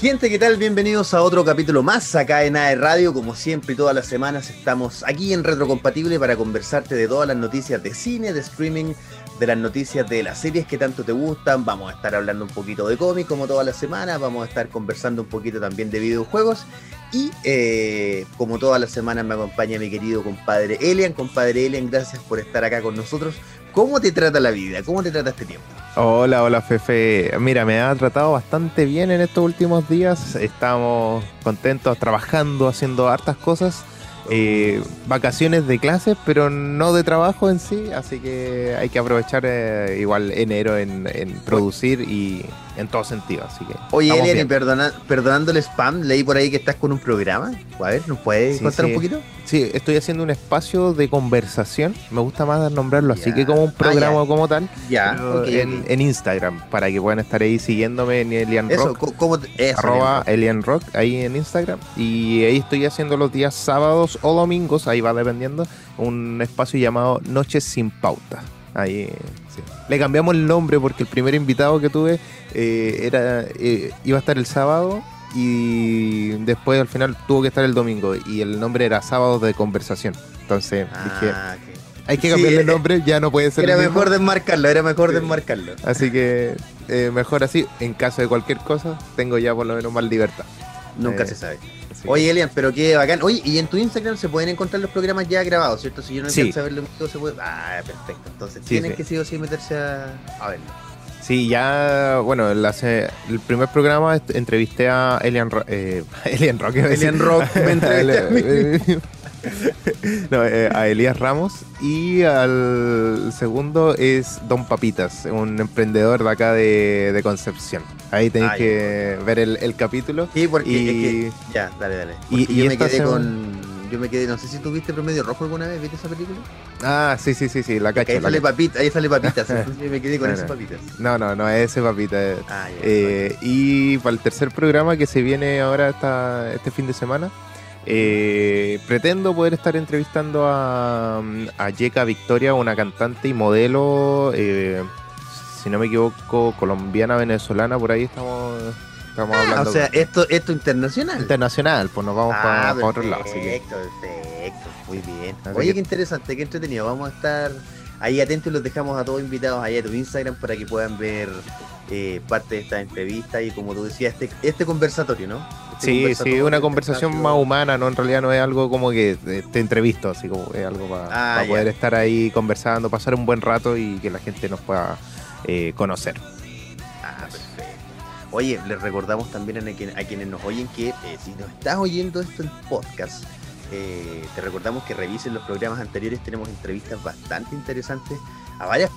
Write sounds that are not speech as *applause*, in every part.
Gente, ¿qué tal? Bienvenidos a otro capítulo más acá en AE Radio. Como siempre y todas las semanas estamos aquí en Retrocompatible para conversarte de todas las noticias de cine, de streaming, de las noticias de las series que tanto te gustan. Vamos a estar hablando un poquito de cómics como todas las semanas. Vamos a estar conversando un poquito también de videojuegos. Y eh, como todas las semanas me acompaña mi querido compadre Elian. Compadre Elian, gracias por estar acá con nosotros. ¿Cómo te trata la vida? ¿Cómo te trata este tiempo? Hola, hola Fefe. Mira, me ha tratado bastante bien en estos últimos días. Estamos contentos trabajando, haciendo hartas cosas. Eh, vacaciones de clases, pero no de trabajo en sí, así que hay que aprovechar eh, igual enero en, en producir y en todo sentido. Así que Oye, Elian, perdona, perdonando el spam, leí por ahí que estás con un programa. A ver, ¿nos puedes Sí, contar sí. un poquito? Sí, estoy haciendo un espacio de conversación. Me gusta más nombrarlo así que como un Ah, programa como tal. Ya, ok, en, Instagram, para que puedan estar ahí siguiéndome en Elian Eso, Rock. ¿cómo te- eso, arroba Elian. Rock ahí en Instagram y ahí estoy haciendo los días sábados o domingos, ahí va dependiendo, un espacio llamado Noches sin Pauta. Ahí. Le cambiamos el nombre porque el primer invitado que tuve eh, era eh, iba a estar el sábado y después al final tuvo que estar el domingo y el nombre era Sábados de Conversación. Entonces dije, Ah, ok. hay que Sí, cambiarle el eh, nombre, ya no puede ser Era el mismo. mejor desmarcarlo, era mejor Sí. desmarcarlo. Así que eh, mejor así, en caso de cualquier cosa, tengo ya por lo menos más libertad. Nunca se sabe. Oye, Elian, pero qué bacán. Oye, y en tu Instagram se pueden encontrar los programas ya grabados, ¿cierto? Si yo no verlo en vivo, se puede. Ah, perfecto. Entonces tienen que sí o sí meterse a, a verlo. Sí, ya, bueno, el primer programa entrevisté a Elian, eh, *laughs* Elian Rock. Elian Rock, me entrevisté a *laughs* mí. No, eh, a Elías Ramos y al segundo es Don Papitas, un emprendedor de acá de, de Concepción. Ahí tenéis Ah, que ver el, el capítulo. Sí, porque Y- es que. Ya, dale, dale. y- Porque y yo me quedé semana- con. Yo me quedé, no sé si tú viste Promedio Rojo alguna vez, ¿viste esa película? Ah, sí, sí, sí, sí, la cacho. ahí la sale papita, ahí sale papitas, *laughs* entonces yo me quedé con No, esas papitas. No, no, no es ese Papita. Ah, ya. Eh, y para el tercer programa que se viene ahora esta, este fin de semana, eh, pretendo poder estar entrevistando a, a Yeka Victoria, una cantante y modelo, eh, si no me equivoco, colombiana, venezolana, por ahí estamos, estamos Ah, hablando. o sea, esto, esto internacional. internacional, pues nos vamos Ah, para otro lado. Perfecto, perfecto. Muy bien. Así Oye, que- qué interesante, qué entretenido. Vamos a estar ahí atentos y los dejamos a todos invitados ahí a tu Instagram para que puedan ver eh, parte de esta entrevista y como tú decías, este, este conversatorio, ¿no? Este Sí, sí, conversatorio, una este conversación más humana, ¿no? En realidad no es algo como que te entrevisto, así como es algo para Ah, poder estar ahí conversando, pasar un buen rato y que la gente nos pueda eh, conocer. Ah, perfecto. Oye, les recordamos también a, quien- a quienes nos oyen que eh, si nos estás oyendo esto en podcast, eh, te recordamos que revisen los programas anteriores. Tenemos entrevistas bastante interesantes a varias.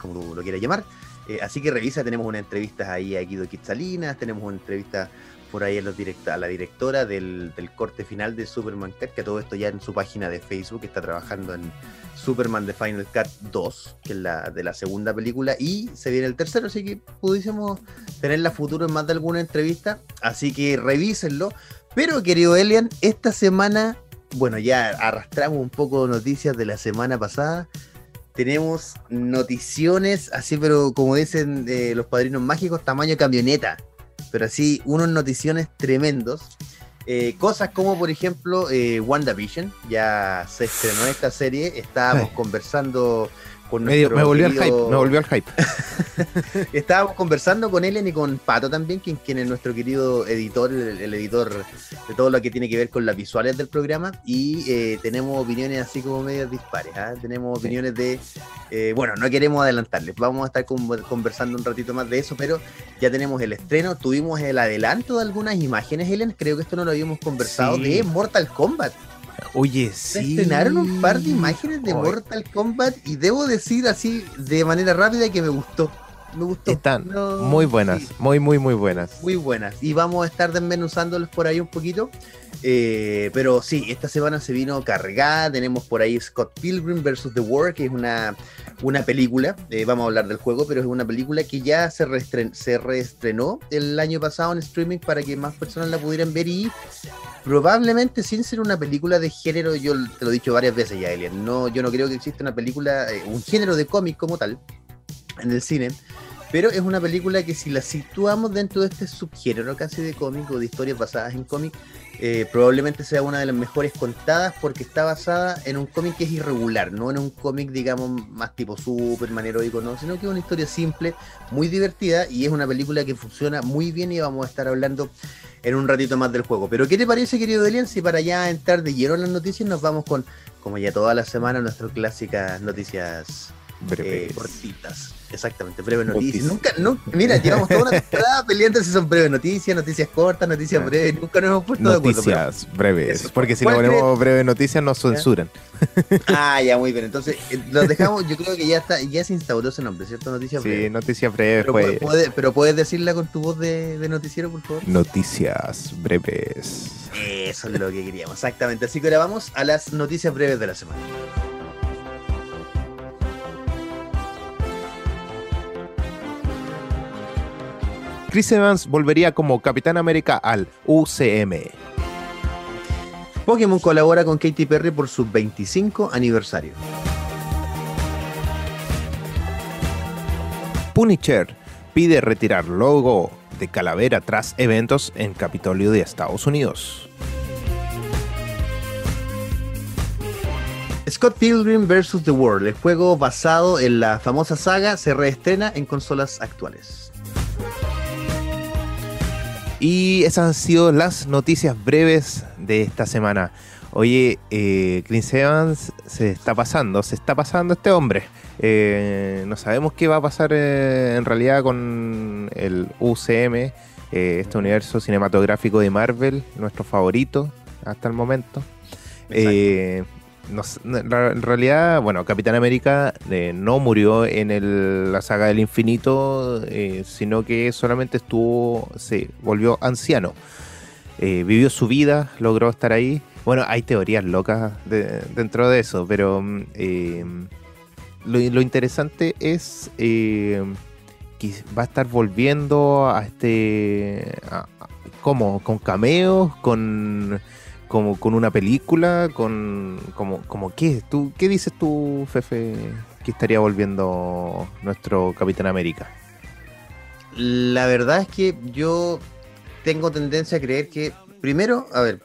Como tú lo quieras llamar. Eh, así que revisa, tenemos una entrevista ahí a Guido Quetzalinas, tenemos una entrevista por ahí a, los directa, a la directora del, corte final de Superman Cat, que todo esto ya en su página de Facebook está trabajando en Superman The Final Cut 2, que es la de la segunda película, y se viene el tercero, así que pudiésemos tener la futuro en más de alguna entrevista, así que revísenlo. Pero querido Elian, esta semana, bueno, ya arrastramos un poco noticias de la semana pasada. Tenemos noticiones, así, pero como dicen eh, los padrinos mágicos, tamaño camioneta. Pero así, unos noticiones tremendos. Eh, cosas como, por ejemplo, eh, WandaVision. Ya se estrenó esta serie. Estábamos Ay. conversando con Me, dio- nuestro me volvió al querido- hype, me volvió al hype. *laughs* Estábamos conversando con Ellen y con Pato también, quien, quien es nuestro querido editor, el, el editor de todo lo que tiene que ver con las visuales del programa. Y eh, tenemos opiniones así como medias dispares. ¿ah? Tenemos opiniones de. eh, bueno, no queremos adelantarles. Vamos a estar con- conversando un ratito más de eso, pero ya tenemos el estreno. Tuvimos el adelanto de algunas imágenes, Ellen. Creo que esto no lo habíamos conversado Sí. de Mortal Kombat. Oye, sí. estrenaron un par de imágenes de Mortal Kombat y debo decir así de manera rápida que me gustó. Me gustó. Están No, muy buenas, sí, muy, muy, muy buenas. muy buenas. Y vamos a estar desmenuzándolos por ahí un poquito. Eh, pero sí, esta semana se vino cargada. Tenemos por ahí Scott Pilgrim vs. The War, que es una, una película. eh, vamos a hablar del juego, pero es una película que ya se, reestren- se reestrenó el año pasado en streaming para que más personas la pudieran ver. Y probablemente sin ser una película de género, yo te lo he dicho varias veces ya, Elian. No, yo no creo que exista una película, eh, un género de cómic como tal en el cine pero es una película que si la situamos dentro de este subgénero casi de cómic o de historias basadas en cómic, eh, probablemente sea una de las mejores contadas porque está basada en un cómic que es irregular, no en un cómic, digamos, más tipo Superman heroico, no, sino que es una historia simple, muy divertida y es una película que funciona muy bien y vamos a estar hablando en un ratito más del juego. Pero ¿qué te parece, querido Delian, si para ya entrar de lleno en las noticias nos vamos con, como ya toda la semana, nuestras clásicas noticias eh, cortitas? Exactamente, breves noticias. Nunca, no, mira, llevamos toda una temporada *laughs* peleando si son breves noticias, noticias cortas, noticias breves. Nunca nos hemos puesto de acuerdo. Noticias breves. porque si le ponemos breves noticias nos censuran. Ah, ya, muy bien. Entonces, eh, los *laughs* dejamos, yo creo que ya está, ya se instauró ese nombre, ¿cierto? Noticias breves. Sí, noticias breves. Pero, pues. puede, pero puedes decirla con tu voz de, de noticiero, por favor. Noticias breves. Eso es lo que queríamos, exactamente. Así que ahora vamos a las noticias breves de la semana. Chris Evans volvería como Capitán América al UCM. Pokémon colabora con Katy Perry por su 25 aniversario. Punisher pide retirar logo de calavera tras eventos en Capitolio de Estados Unidos. Scott Pilgrim vs. The World, el juego basado en la famosa saga, se reestrena en consolas actuales. Y esas han sido las noticias breves de esta semana. Oye, eh, Chris Evans se está pasando, se está pasando este hombre. Eh, no sabemos qué va a pasar eh, en realidad con el UCM, eh, este universo cinematográfico de Marvel, nuestro favorito hasta el momento en realidad, bueno, Capitán América eh, no murió en la saga del infinito, eh, sino que solamente estuvo, se volvió anciano. Eh, vivió su vida, logró estar ahí. Bueno, hay teorías locas dentro de eso, pero mm, lo, interesante es que va a estar volviendo a este... como con cameos, con como con una película, con como, como qué, tú, ¿qué dices tú, Fefe, que estaría volviendo nuestro Capitán América? La verdad es que yo tengo tendencia a creer que, primero, a ver,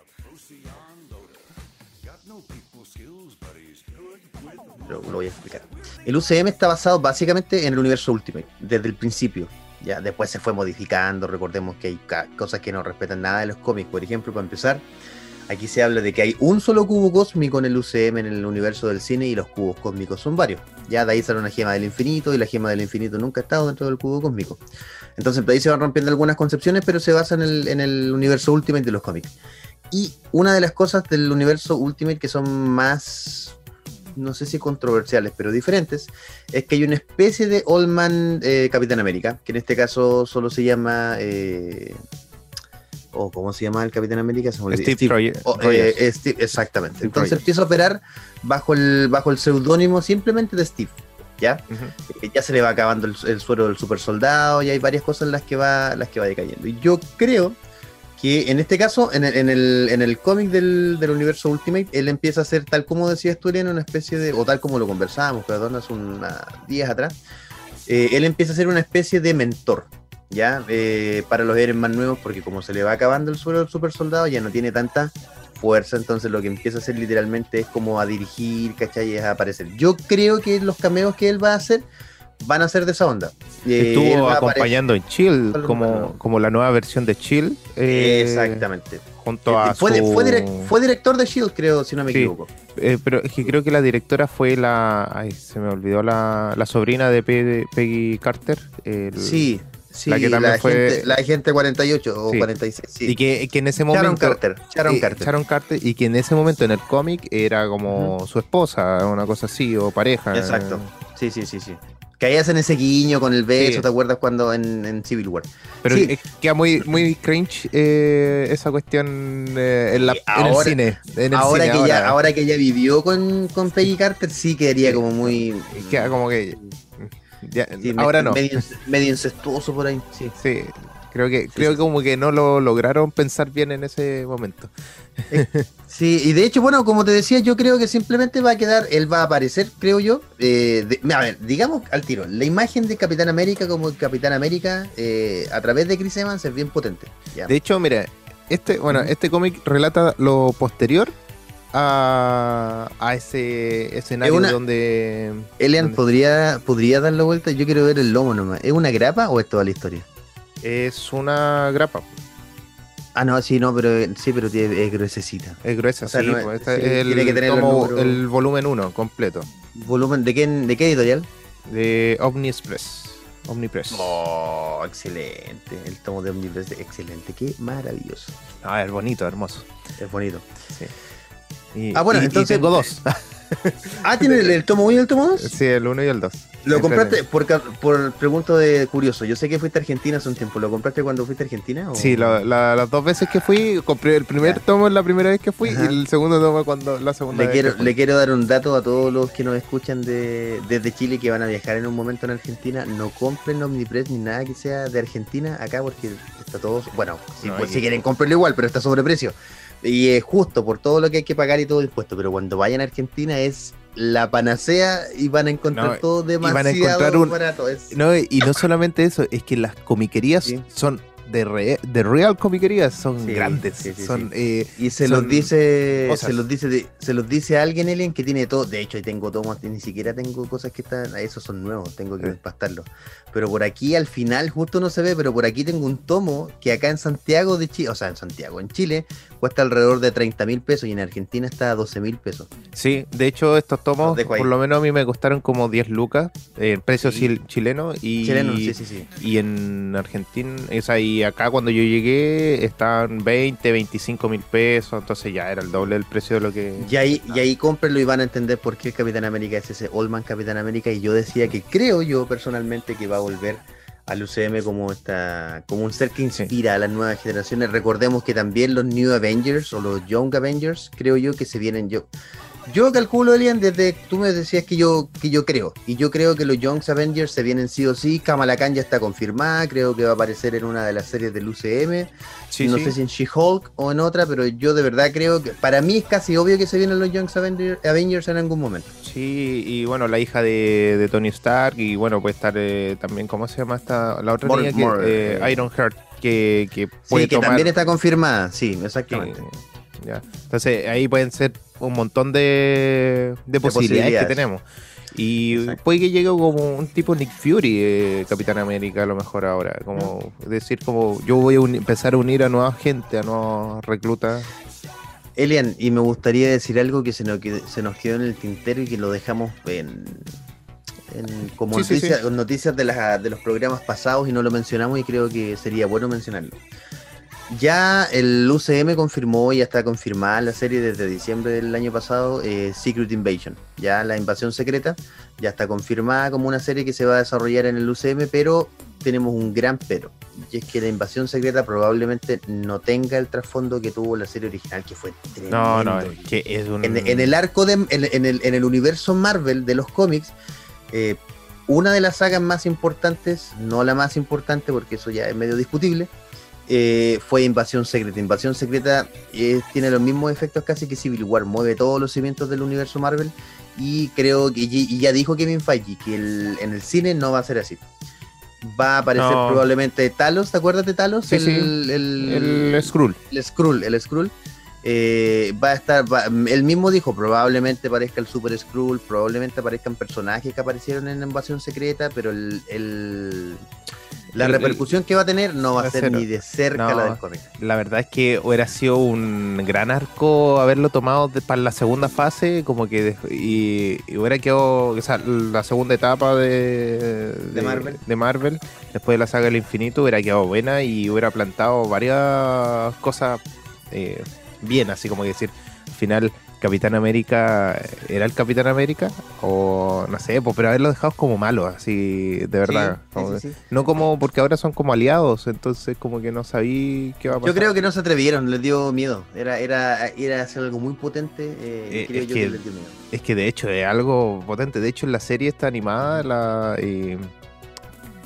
lo, lo voy a explicar. El UCM está basado básicamente en el universo Ultimate, desde el principio. Ya después se fue modificando, recordemos que hay cosas que no respetan nada de los cómics, por ejemplo, para empezar, Aquí se habla de que hay un solo cubo cósmico en el UCM, en el universo del cine, y los cubos cósmicos son varios. Ya de ahí sale una gema del infinito, y la gema del infinito nunca ha estado dentro del cubo cósmico. Entonces, de ahí se van rompiendo algunas concepciones, pero se basa en el, en el universo Ultimate de los cómics. Y una de las cosas del universo Ultimate que son más, no sé si controversiales, pero diferentes, es que hay una especie de Old Man eh, Capitán América, que en este caso solo se llama... Eh, o cómo se llama el Capitán América, Steve, eh, exactamente. Entonces empieza a operar bajo el, bajo el seudónimo simplemente de Steve. ¿Ya? Eh, ya se le va acabando el, suero del super soldado, y hay varias cosas en las que va, las que va decayendo. Y yo creo que en este caso, en el, en el, en el cómic del, del, universo Ultimate, él empieza a ser, tal como decía en una especie de, o tal como lo conversábamos, perdón, hace unos días atrás, eh, él empieza a ser una especie de mentor, ya eh, para los héroes más nuevos, porque como se le va acabando el suelo del super soldado, ya no tiene tanta fuerza, entonces lo que empieza a hacer literalmente es como a dirigir, ¿cachai? Y a aparecer. Yo creo que los cameos que él va a hacer van a ser de esa onda. Eh, Estuvo acompañando en Chill, como, como la nueva versión de Chill. Eh, Exactamente. Junto a fue, fue, director de Shield, creo, si no me equivoco. pero es que creo que la directora fue la. Ay, se me olvidó la, la sobrina de Peggy Carter. sí, Sí, la que también fue. la gente 48 o 46. Sí. Y que, que, en ese momento. Sharon Carter. Sharon eh, Carter. Sharon Carter. Y que en ese momento en el cómic era como su esposa, una cosa así, o pareja. Exacto. Sí, sí, sí, sí. Que ahí hacen ese guiño con el beso, ¿te acuerdas cuando en, Civil War? Pero queda muy, muy cringe eh, esa cuestión eh, en, la, el cine. ahora, que Ya, ahora que ella vivió con, con Peggy Carter, sí quedaría como muy. Queda como que ahora no. Medio, incestuoso por ahí. Sí, sí Creo que, creo que como que no lo lograron pensar bien en ese momento. Sí, y de hecho, bueno, como te decía, yo creo que simplemente va a quedar, él va a aparecer, creo yo. Eh, a ver, digamos al tiro, la imagen de Capitán América como Capitán América eh, a través de Chris Evans es bien potente. De hecho, mira, este, bueno, este cómic relata lo posterior a, a ese escenario donde. Elian, ¿podría, ¿podría dar la vuelta? Yo quiero ver el lomo nomás. ¿Es una grapa o es toda la historia? Es una grapa. Ah, no, sí, no, pero sí, pero tiene, es gruesecita. Es gruesa, sí. Pues, el, tiene que tener el, volumen 1 completo. ¿Volumen de qué, de qué editorial? De Omniexpress. Omnipress. Oh, excelente. El tomo de Omnipress, excelente. Qué maravilloso. Ah, es bonito, hermoso. Es bonito. Sí. Ah, bueno, entonces. tengo dos. ah, ¿tiene el, tomo 1 y el tomo 2? Sí, el 1 y el 2. ¿Lo compraste? Por, por pregunto de curioso. Yo sé que fuiste a Argentina hace un tiempo. ¿Lo compraste cuando fuiste a Argentina? Sí, las dos veces que fui, compré el primer tomo la primera vez que fui y el segundo tomo cuando la segunda le vez. Quiero, le quiero dar un dato a todos los que nos escuchan de, desde Chile que van a viajar en un momento en Argentina. No compren Omnipress ni nada que sea de Argentina acá porque está todo. Bueno, si, pues, si quieren, comprarlo igual, pero está sobreprecio. Y es justo por todo lo que hay que pagar y todo el impuesto. Pero cuando vayan a Argentina es la panacea y van a encontrar todo demasiado barato. No, y no solamente eso, es que las comiquerías son de, de real comiquerías son grandes. son, eh, y se los dice, se los dice, se los dice a alguien, Alien, que tiene todo. De hecho, ahí tengo tomos, ni siquiera tengo cosas que están, esos son nuevos, tengo que despastarlos. Pero por aquí al final, justo no se ve, pero por aquí tengo un tomo que acá en Santiago de Chile, o sea, en Santiago, en Chile, cuesta alrededor de 30 mil pesos y en Argentina está a 12 mil pesos. Sí, de hecho, estos tomos, por lo menos a mí me costaron como 10 lucas, en precio chileno y, chileno, sí, sí, sí. y en Argentina es ahí acá cuando yo llegué estaban 20, 25 mil pesos, entonces ya era el doble del precio de lo que... Y ahí, y ahí cómprenlo y van a entender por qué el Capitán América es ese Oldman Capitán América y yo decía que creo yo personalmente que va a volver al UCM como esta, como un ser que inspira a las nuevas generaciones. Recordemos que también los New Avengers o los Young Avengers, creo yo que se vienen yo. Yo calculo, Elian, desde tú me decías que yo, que yo creo. Y yo creo que los Young Avengers se vienen sí o sí. Kamala Khan ya está confirmada. Creo que va a aparecer en una de las series del UCM. no sé si en She-Hulk o en otra, pero yo de verdad creo que para mí es casi obvio que se vienen los Young Avengers en algún momento. Sí, y bueno, la hija de, Tony Stark. Y bueno, puede estar eh, también, ¿cómo se llama esta? La otra niña que, eh, Iron Heart. Que, que puede sí, que también está confirmada. Sí, exactamente. Entonces ahí pueden ser un montón de, posibilidades, que tenemos. Y puede que llegue como un tipo Nick Fury, eh, Capitán América, a lo mejor ahora. Como decir, como yo voy a empezar a unir a nueva gente, a nuevos reclutas. Elian, y me gustaría decir algo que se nos, se nos quedó en el tintero y que lo dejamos en, como noticias, de, de los programas pasados y no lo mencionamos y creo que sería bueno mencionarlo. Ya el UCM confirmó, ya está confirmada la serie desde diciembre del año pasado, eh, Secret Invasion. Ya la invasión secreta ya está confirmada como una serie que se va a desarrollar en el UCM, pero tenemos un gran pero. Y es que la invasión secreta probablemente no tenga el trasfondo que tuvo la serie original, que fue tremendo. No, no, que es un... en, el arco de. En, el, en el universo Marvel de los cómics, eh, una de las sagas más importantes, no la más importante porque eso ya es medio discutible, eh, fue Invasión Secreta. Invasión Secreta eh, tiene los mismos efectos casi que Civil War, mueve todos los cimientos del universo Marvel y creo que y ya dijo Kevin Feige que en el cine no va a ser así. Va a aparecer probablemente Talos, ¿te acuerdas de Talos? el, El, el, Skrull. El Skrull, el Skrull. Eh, va a estar, él mismo dijo, probablemente aparezca el Super Skrull, probablemente aparezcan personajes que aparecieron en Invasión Secreta, pero el la repercusión que va a tener no va a ser ni de cerca la del cómic. La verdad es que hubiera sido un gran arco haberlo tomado para la segunda fase, como que y, hubiera quedado o sea, la segunda etapa de, de, Marvel. de Marvel, después de la saga del infinito, hubiera quedado buena y hubiera plantado varias cosas eh, bien, así como decir, al final Capitán América era el Capitán América o no sé, pues, pero haberlo dejado como malo, así de verdad. no como porque ahora son como aliados, entonces como que no sabí qué va a pasar. Yo creo que no se atrevieron, les dio miedo. Era era era hacer algo muy potente, eh, eh, es que, Es que de hecho es algo potente, de hecho en la serie está animada la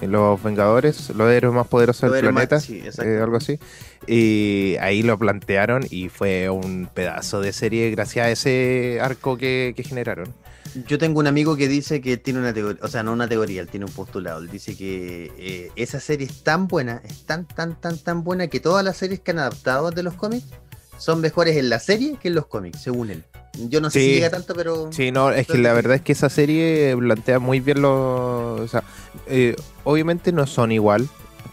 Los Vengadores, los héroes más poderosos Los del más- planeta, sí, eh, algo así. Y ahí lo plantearon y fue un pedazo de serie gracias a ese arco que, que generaron. Yo tengo un amigo que dice que tiene una teoría, o sea, no una teoría, él tiene un postulado. Él dice que eh, esa serie es tan buena, es tan, tan, tan, tan buena que todas las series que han adaptado de los cómics son mejores en la serie que en los cómics, según él. Yo no sé Sí. si llega tanto, pero. Sí, no, es que la verdad es que esa serie plantea muy bien los... O sea, eh, obviamente no son igual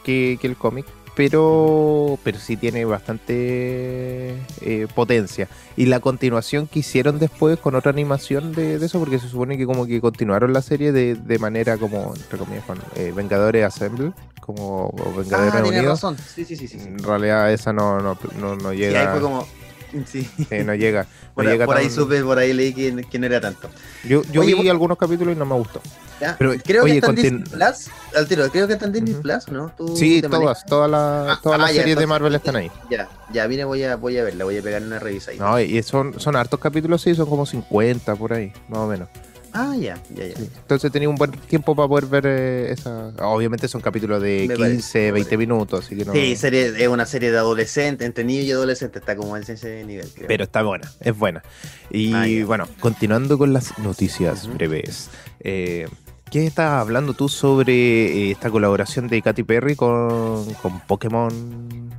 que, que el cómic, pero, pero sí tiene bastante eh, potencia. Y la continuación que hicieron después con otra animación de, de eso, porque se supone que como que continuaron la serie de, de manera como, entre comillas, con eh, Vengadores Assemble, como Vengadores Ah, Unidos. razón. Sí, sí, sí. sí. En realidad esa no, no, no, no Sí, ahí llega. fue como. *laughs* Sí. sí, no llega. no Por, llega por ahí supe, por ahí leí que, que no era tanto. Yo, yo Oye, vi vos- algunos capítulos y no me gustó. ¿ya? Pero, creo oye, que está en Disney Plus. Al tiro, creo que está en Disney. Plus, ¿no? Tú Sí, todas, todas las Ah, todas las ah, ya, series de Marvel están ahí. Ya, ya, mire, voy a, voy a verla, voy a pegar una revisa ahí. No, y son, son hartos capítulos, sí, son como 50 por ahí, más o menos. Ah, ya, ya, ya. Entonces tenía un buen tiempo para poder ver eh, esa. Obviamente son capítulos de Me 15, parece, me 20 parece. minutos, así que no. Sí, serie, es una serie de adolescentes, entre niños y adolescentes, está como en ese nivel. creo. Pero está buena, es buena. Y Ah, bueno, continuando con las noticias breves. Eh, ¿Qué estabas hablando tú sobre eh, esta colaboración de Katy Perry con, con Pokémon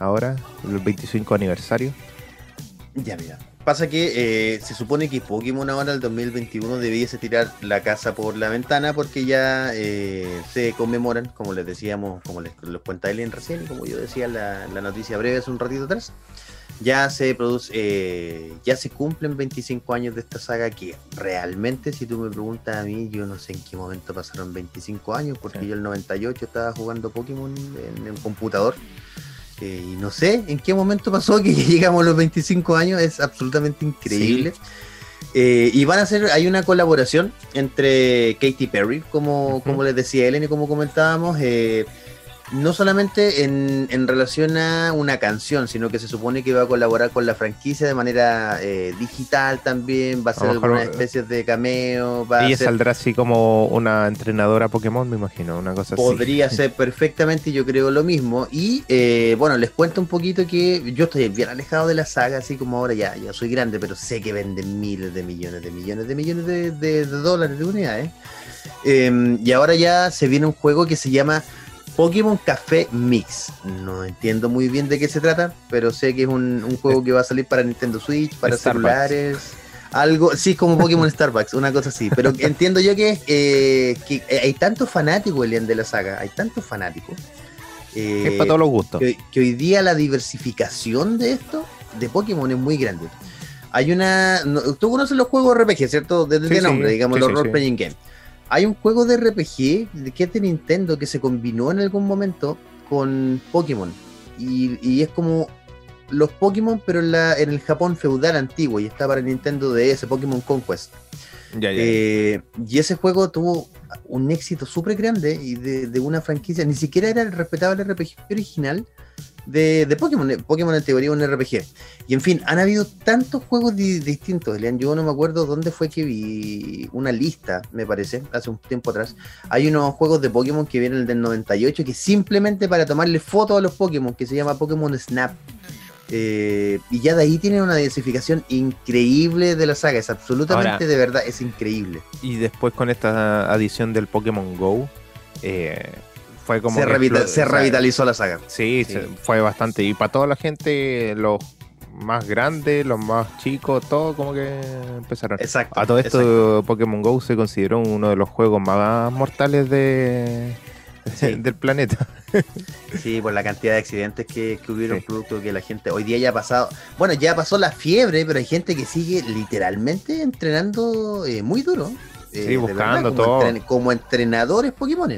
ahora, el 25 aniversario? Ya, mira. Pasa que eh, se supone que Pokémon ahora, el 2021, debiese tirar la casa por la ventana porque ya eh, se conmemoran, como les decíamos, como les, les cuenta Ellen recién, y como yo decía la, la noticia breve hace un ratito atrás, ya se produce, eh, ya se cumplen 25 años de esta saga que realmente, si tú me preguntas a mí, yo no sé en qué momento pasaron 25 años, porque Sí. yo el 98 estaba jugando Pokémon en el computador. Eh, y no sé en qué momento pasó que *laughs* llegamos a los 25 años, es absolutamente increíble. Eh, y van a hacer, hay una colaboración entre Katy Perry, como, como les decía Ellen y como comentábamos, eh, no solamente en, en relación a una canción, sino que se supone que va a colaborar con la franquicia de manera eh, digital también, va a hacer A lo mejor, algunas eh, especies de cameo, va a saldrá así como una entrenadora Pokémon, me imagino, una cosa así. Podría ser *laughs* perfectamente, yo creo lo mismo. Y eh, bueno, les cuento un poquito que yo estoy bien alejado de la saga, así como ahora ya, ya soy grande, pero sé que venden miles de millones de millones de millones de, de- de dólares de unidades. Eh, y ahora ya se viene un juego que se llama Pokémon Café Mix. No entiendo muy bien de qué se trata, pero sé que es un, un juego que va a salir para Nintendo Switch, para Starbucks. celulares. Algo, sí, como Pokémon Starbucks, una cosa así. Pero *laughs* entiendo yo que, eh, que hay tantos fanáticos, Elian, de la saga, hay tantos fanáticos. eh, Es para todos los gustos. que, que hoy día la diversificación de esto, de Pokémon, es muy grande. Hay una. no- tú conoces los juegos RPG, ¿cierto? Desde Sí, el nombre, sí, digamos, sí, los sí, role sí. playing game. Hay un juego de RPG de- que es de Nintendo que se combinó en algún momento con Pokémon. Y, y es como los Pokémon, pero en, la, en el Japón feudal antiguo. Y está para Nintendo DS, Pokémon Conquest. Ya, ya. Eh, y ese juego tuvo un éxito súper grande y de, de una franquicia, ni siquiera era el respetable RPG original de, de Pokémon. Eh, Pokémon en teoría un RPG. Y en fin, han habido tantos juegos di- distintos. Elian. Yo no me acuerdo dónde fue que vi una lista, me parece, hace un tiempo atrás. Hay unos juegos de Pokémon que vienen del 98 que simplemente para tomarle fotos a los Pokémon, que se llama Pokémon Snap. Eh, y ya de ahí tienen una diversificación increíble de la saga. Es absolutamente Ahora- de verdad, es increíble. Y después con esta adición del Pokémon Go, eh, fue como. se, revita- revitalizó la saga. Sí, Sí. se- fue bastante. Y para toda la gente, los más grandes, los más chicos, todo como que empezaron. Exacto. A todo esto, exacto. Pokémon Go se consideró uno de los juegos más mortales de, Sí. *laughs* del planeta. *laughs* Sí, por la cantidad de accidentes que, que hubieron, Sí. producto que la gente hoy día ya ha pasado. Bueno, ya pasó la fiebre, pero hay gente que sigue literalmente entrenando eh, muy duro. eh, Sí, buscando como todo. entren- como entrenadores Pokémon.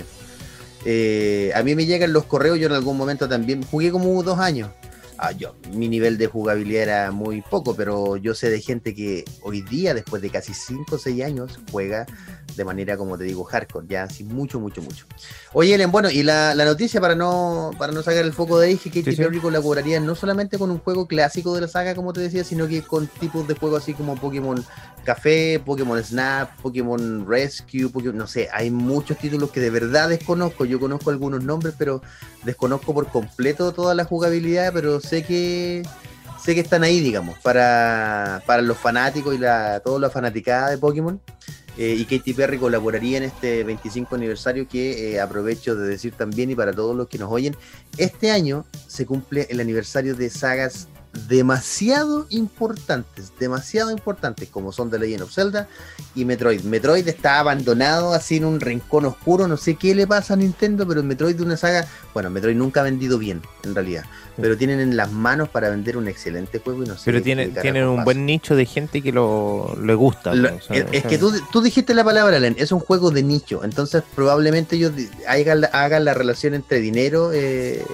Eh, a mí me llegan los correos, yo en algún momento también jugué como dos años. Ah, yo, mi nivel de jugabilidad era muy poco, pero yo sé de gente que hoy día, después de casi 5 o 6 años, juega de manera, como te digo, hardcore, ya así mucho, mucho, mucho. Oye, Ellen, bueno, y la, noticia para no, para no sacar el foco de ahí, que Katy Perry colaboraría no solamente con un juego clásico de la saga, como te decía, sino que con tipos de juegos así como Pokémon Café, Pokémon Snap, Pokémon Rescue, Pokémon, no sé, hay muchos títulos que de verdad desconozco. Yo conozco algunos nombres, pero desconozco por completo toda la jugabilidad, pero sé que sé que están ahí, digamos, para, para los fanáticos y la, toda la fanaticada de Pokémon. Eh, y Katy Perry colaboraría en este 25 aniversario que eh, aprovecho de decir también y para todos los que nos oyen, este año se cumple el aniversario de sagas demasiado importantes, demasiado importantes, como son The Legend of Zelda y Metroid. Metroid está abandonado así en un rincón oscuro, no sé qué le pasa a Nintendo, pero Metroid de una saga, bueno, Metroid nunca ha vendido bien, en realidad, pero tienen en las manos para vender un excelente juego y no sé. Pero tienen, tienen un buen nicho de gente que lo le gusta. es, que tú, tú, dijiste la palabra, Len, es un juego de nicho, entonces probablemente ellos hagan, hagan la relación entre dinero... Eh,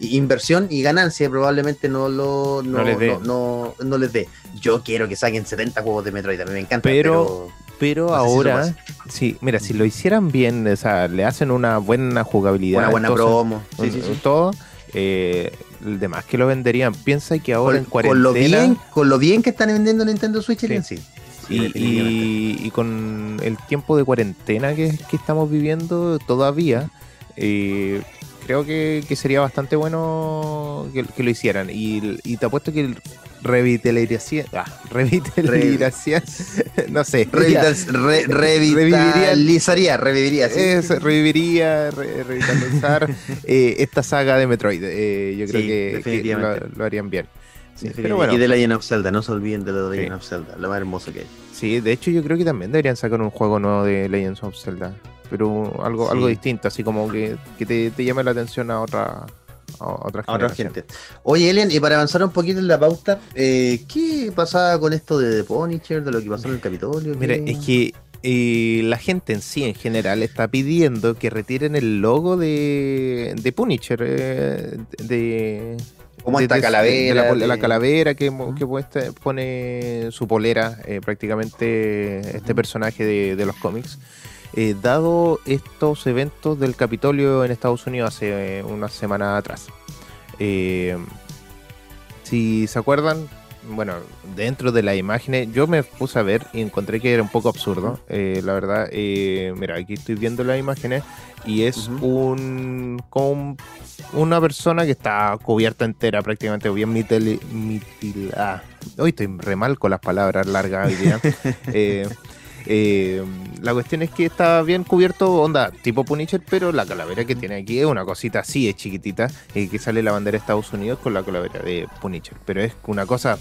inversión y ganancia probablemente no lo no, les dé. No, les dé. Yo quiero que saquen 70 juegos de Metroid, a mí me encanta. Pero, pero, ahora, sí, mira, si lo hicieran bien, o sea, le hacen una buena jugabilidad. Una buena promo. Sí, sí, sí. Todo. Eh, el demás que lo venderían. Piensa que ahora en cuarentena. Con lo, bien, con lo bien que están vendiendo Nintendo Switch sí. en sí. y, y, con el tiempo de cuarentena que, que estamos viviendo todavía, eh, creo que, sería bastante bueno que, lo hicieran. Y, te apuesto que el revitalización. Ah, *laughs* revitalización. no sé. *laughs* revitalizaría, reviviría. reviviría, revitalizar *laughs* eh, esta saga de Metroid. Eh, yo creo que, lo, harían bien. pero bueno. Y de Legend of Zelda, no se olviden de The Legend of Zelda, lo más hermoso que hay. Sí, de hecho yo creo que también deberían sacar un juego nuevo de Legends of Zelda pero algo, algo distinto, así como que, te, llame la atención a otra, a otra, gente. Oye, Elian, y para avanzar un poquito en la pauta, eh, ¿qué pasaba con esto de The Punisher, de lo que pasó en el Capitolio? Mira, es que eh, la gente en sí, en general, está pidiendo que retiren el logo de, de Punisher, eh, de... Como esta calavera. De la, calavera que, que pone su polera, prácticamente este personaje de, de los cómics. Eh, dado estos eventos del Capitolio en Estados Unidos hace eh, una semana atrás. Eh, si se acuerdan, bueno, dentro de las imágenes, yo me puse a ver y encontré que era un poco absurdo. la verdad, mira, aquí estoy viendo las imágenes y es un con una persona que está cubierta entera prácticamente bien mitil, ah, hoy estoy re mal con las palabras largas hoy día. *laughs* Eh, la cuestión es que está bien cubierto, onda tipo Punisher, pero la calavera que tiene aquí es una cosita así, es chiquitita, y que sale la bandera de Estados Unidos con la calavera de Punisher. Pero es una cosa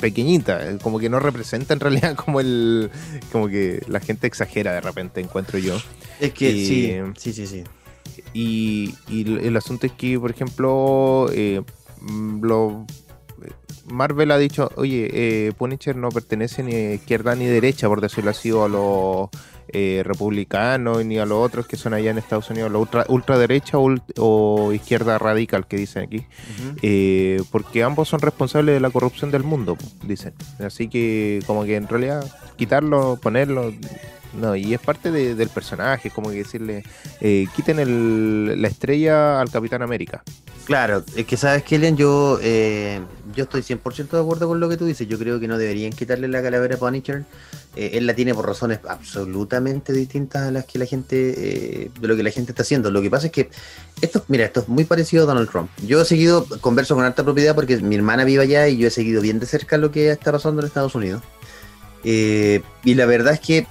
pequeñita, eh, como que no representa en realidad *laughs* como el. como que la gente exagera de repente, encuentro yo. Es que sí, sí, sí, sí. Y, el asunto es que, por ejemplo, eh, lo Marvel ha dicho, oye, eh, Punisher no pertenece ni a izquierda ni derecha, por decirlo así, o a los eh, republicanos ni a los otros que son allá en Estados Unidos, la ultra, ultraderecha o, izquierda radical que dicen aquí, eh, porque ambos son responsables de la corrupción del mundo, dicen. Así que como que en realidad quitarlo, ponerlo, no, y es parte del personaje, como que decirle, eh, quiten la estrella al Capitán América. Claro, es que sabes, Kellen, yo, eh, yo estoy 100% de acuerdo con lo que tú dices. Yo creo que no deberían quitarle la calavera a Punisher. Eh, él la tiene por razones absolutamente distintas a las que la gente, de lo que la gente está haciendo. Lo que pasa es que esto, mira, esto es muy parecido a Donald Trump. Yo he seguido, converso con alta propiedad porque mi hermana vive allá y yo he seguido bien de cerca lo que está pasando en Estados Unidos. y la verdad es que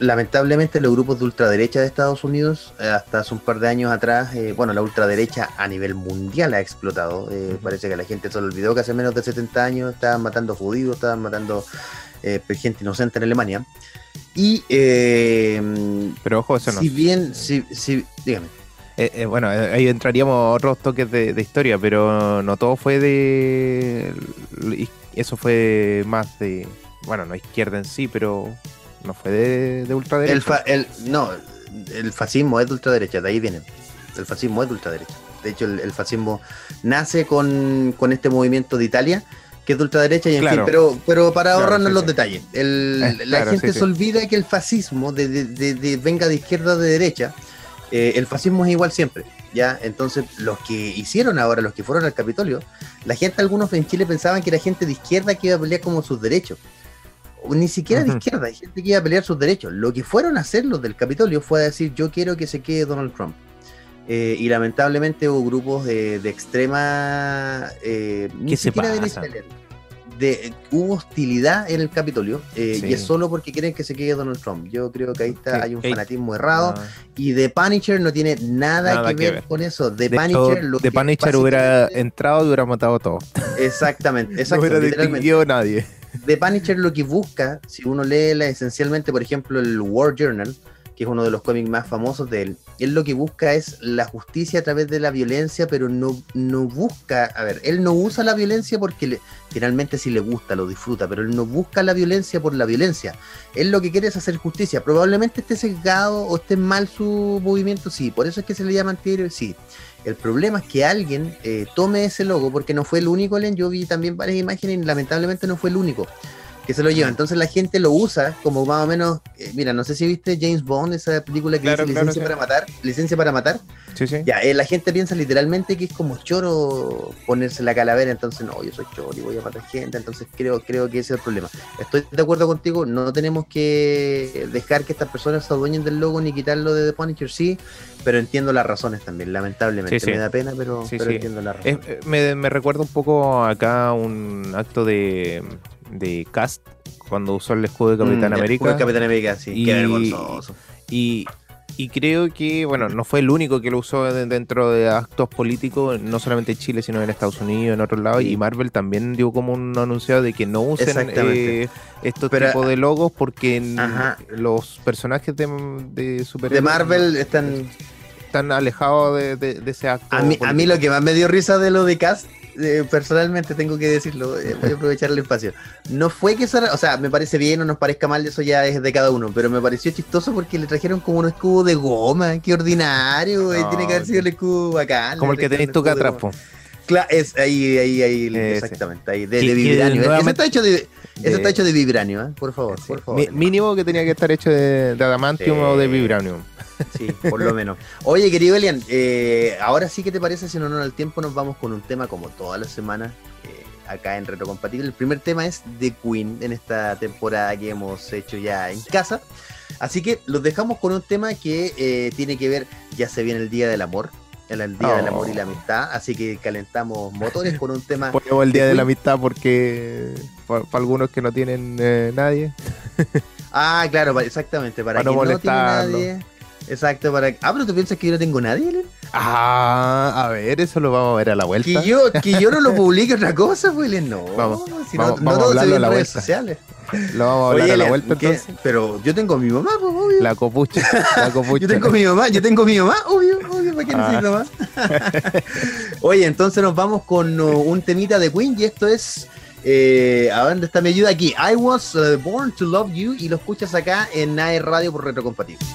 lamentablemente los grupos de ultraderecha de Estados Unidos, eh, hasta hace un par de años atrás, eh, bueno, la ultraderecha a nivel mundial ha explotado. Eh, parece que la gente se lo olvidó que hace menos de 70 años estaban matando judíos, estaban matando gente inocente en Alemania. Y... Pero ojo, eso no. Si bien, si, si, dígame. bueno, ahí entraríamos otros toques de, de, historia, pero no todo fue de... Eso fue más de... Bueno, no izquierda en sí, pero no fue de, ultraderecha. El, no, el fascismo es de ultraderecha, de ahí viene. El fascismo es de ultraderecha. De hecho, el, fascismo nace con, este movimiento de Italia, que es de ultraderecha, y en fin, pero, pero para ahorrarnos los detalles. Eh, la gente se olvida que el fascismo de, venga de izquierda o de derecha, eh, el fascismo es igual siempre. ¿ya? Entonces, los que hicieron ahora, los que fueron al Capitolio, la gente, algunos en Chile pensaban que era gente de izquierda que iba a pelear como sus derechos. Ni siquiera de izquierda, hay gente que iba a pelear sus derechos. Lo que fueron a hacer los del Capitolio fue a decir, yo quiero que se quede Donald Trump. Eh, y lamentablemente hubo grupos de, extrema... Eh, ni siquiera de, hubo hostilidad en el Capitolio eh, y es solo porque quieren que se quede Donald Trump. Yo creo que ahí está, hay un fanatismo errado y The Punisher no tiene nada, que, ver con eso. The Punisher, lo Punisher hubiera entrado y hubiera matado a todos. Exactamente, *laughs* no hubiera distinguido a nadie. The Punisher lo que busca, si uno lee esencialmente, por ejemplo, el War Journal, que es uno de los cómics más famosos de él, él lo que busca es la justicia a través de la violencia, pero no, no busca, a ver, él no usa la violencia porque finalmente sí le gusta, lo disfruta, pero él no busca la violencia por la violencia. Él lo que quiere es hacer justicia. Probablemente esté sesgado o esté mal su movimiento, sí, por eso es que se le llama antihéroe, sí. El problema es que alguien eh, tome ese logo, porque no fue el único, Len. Yo vi también varias imágenes y lamentablemente no fue el único que se lo lleva. Entonces la gente lo usa como más o menos. Eh, mira, no sé si viste James Bond, esa película que dice licencia para matar. Licencia para matar. Sí, sí. Ya, eh, la gente piensa literalmente que es como choro ponerse la calavera. Entonces, no, yo soy choro y voy a matar gente. Entonces, creo, creo que ese es el problema. Estoy de acuerdo contigo. No tenemos que dejar que estas personas se adueñen del logo ni quitarlo de The Punisher, sí. Pero entiendo las razones también, lamentablemente. Me da pena, pero, entiendo las razones. Eh, me, me recuerda un poco acá un acto de de Cast cuando usó el escudo de Capitán mm, América. Capitán América, sí, y, qué vergonzoso. Y, y creo que, bueno, no fue el único que lo usó dentro de actos políticos, no solamente en Chile, sino en Estados Unidos, en otros lados. Y Marvel también dio como un anunciado de que no usen eh, estos tipos de logos porque los personajes de, de De Marvel están están alejados de, ese acto. A mí, a mí, lo que más me dio risa de lo de Cast eh, personalmente tengo que decirlo, eh, voy a aprovechar el espacio. No fue que eso, o sea, me parece bien o nos parezca mal, eso ya es de cada uno, pero me pareció chistoso porque le trajeron como un escudo de goma, qué ordinario, tiene que haber sido el escudo bacán. Como el que tenéis tú que atrás, Claro, es ahí, ahí, ahí, exactamente, ahí, de, vibranio. Eso está hecho de, eso está hecho de vibranio, ¿eh? por favor, por favor. mínimo que tenía que estar hecho de, adamantium o de vibranio. *laughs* Sí, por lo menos. Oye, querido Elian, eh, ahora sí que te parece, si no no el tiempo, nos vamos con un tema como todas las semanas eh, acá en Retrocompatible. El primer tema es The Queen en esta temporada que hemos hecho ya en casa. Así que los dejamos con un tema que eh, tiene que ver, ya se viene el Día del Amor, el Día del Amor y la Amistad, así que calentamos motores con un tema. Ponemos el Día de, la Amistad porque para, algunos que no tienen nadie. ah, claro, exactamente, para, que no, no nadie Exacto, para. Ah, pero tú piensas que yo no tengo nadie, Ah, a ver, eso lo vamos a ver a la vuelta. Que yo, que yo no lo publique otra cosa, pues, No, vamos, si no, vamos, no todo se ve en redes sociales. Lo vamos a hablar a la vuelta entonces. Pero yo tengo a mi mamá, pues, obvio. La copucha, la *laughs* copucha. yo tengo a mi mamá, yo tengo a mi mamá, obvio, obvio, ¿para qué ah. necesito más? *laughs* Oye, entonces nos vamos con uh, un temita de Queen y esto es eh, ¿A dónde está mi ayuda? Aquí. I was uh, born to love you y lo escuchas acá en NAE Radio por Retrocompatible.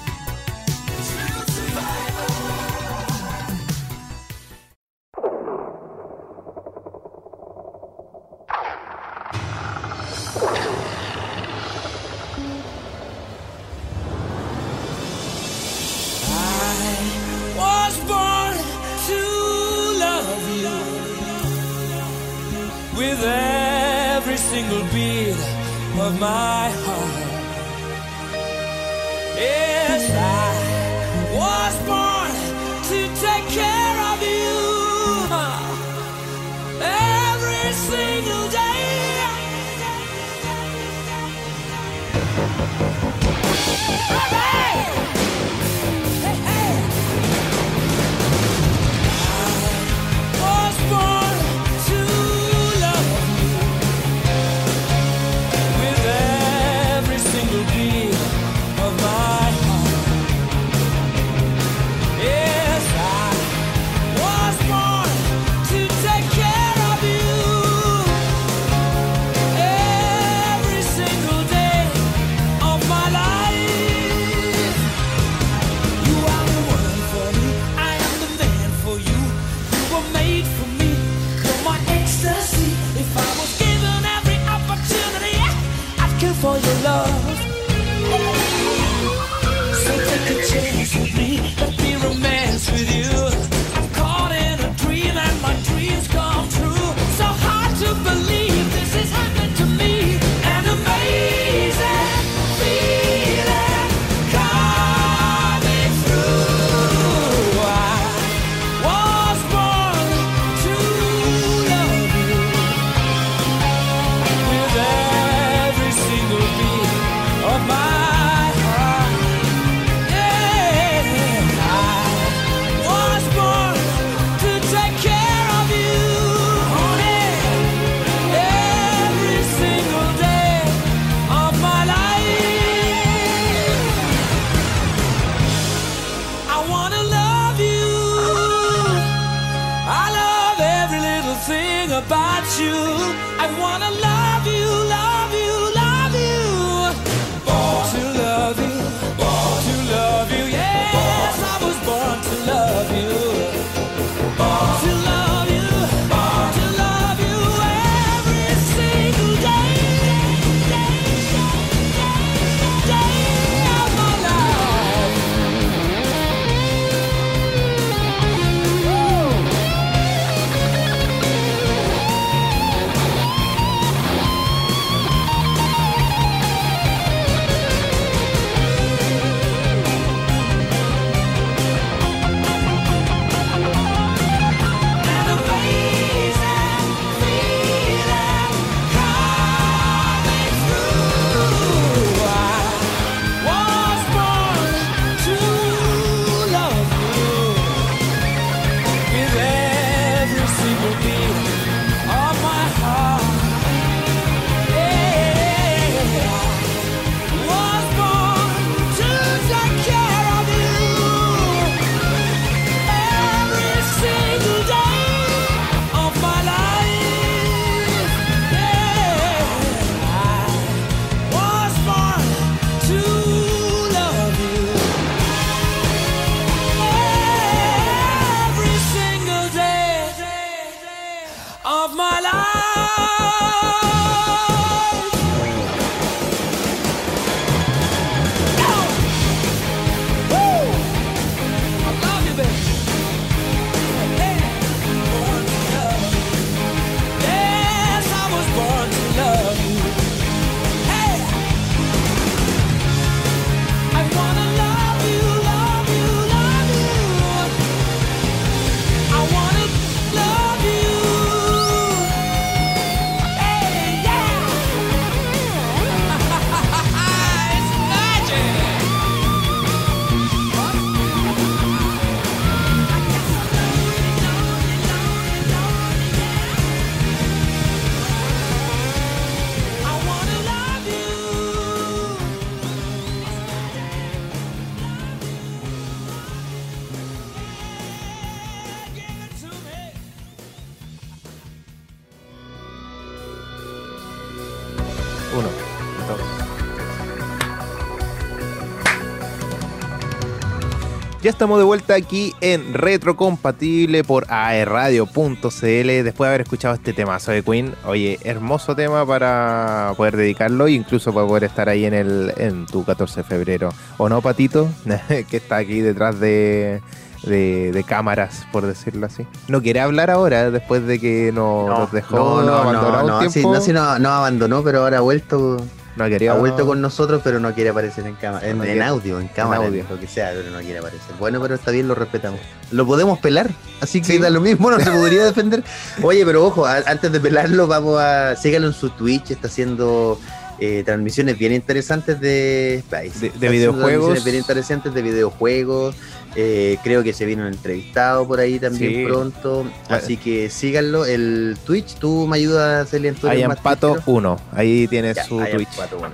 Estamos de vuelta aquí en Retrocompatible por aerradio.cl después de haber escuchado este temazo de Queen. Oye, hermoso tema para poder dedicarlo e incluso para poder estar ahí en el en tu 14 de febrero. ¿O no, Patito? *laughs* que está aquí detrás de, de, cámaras, por decirlo así. No quiere hablar ahora, después de que nos dejó no, no, no, Sí, no, no, abandonó, pero ahora ha vuelto no ha vuelto con nosotros, pero no quiere aparecer en cámara, en, audio, en cámara, en lo que sea, pero no quiere aparecer. Bueno, pero está bien, lo respetamos. Lo podemos pelar, así que da lo mismo, no se *laughs* podría defender. Oye, pero ojo, antes de pelarlo, vamos a. Síganlo en su Twitch, está haciendo. Eh, transmisiones bien interesantes de, de, de videojuegos. Bien interesantes de videojuegos, eh, creo que se viene un entrevistado por ahí también pronto. Así que síganlo. El Twitch, tú me ayudas, Celia, en Ahí en Pato 1. Ahí tienes su Twitch.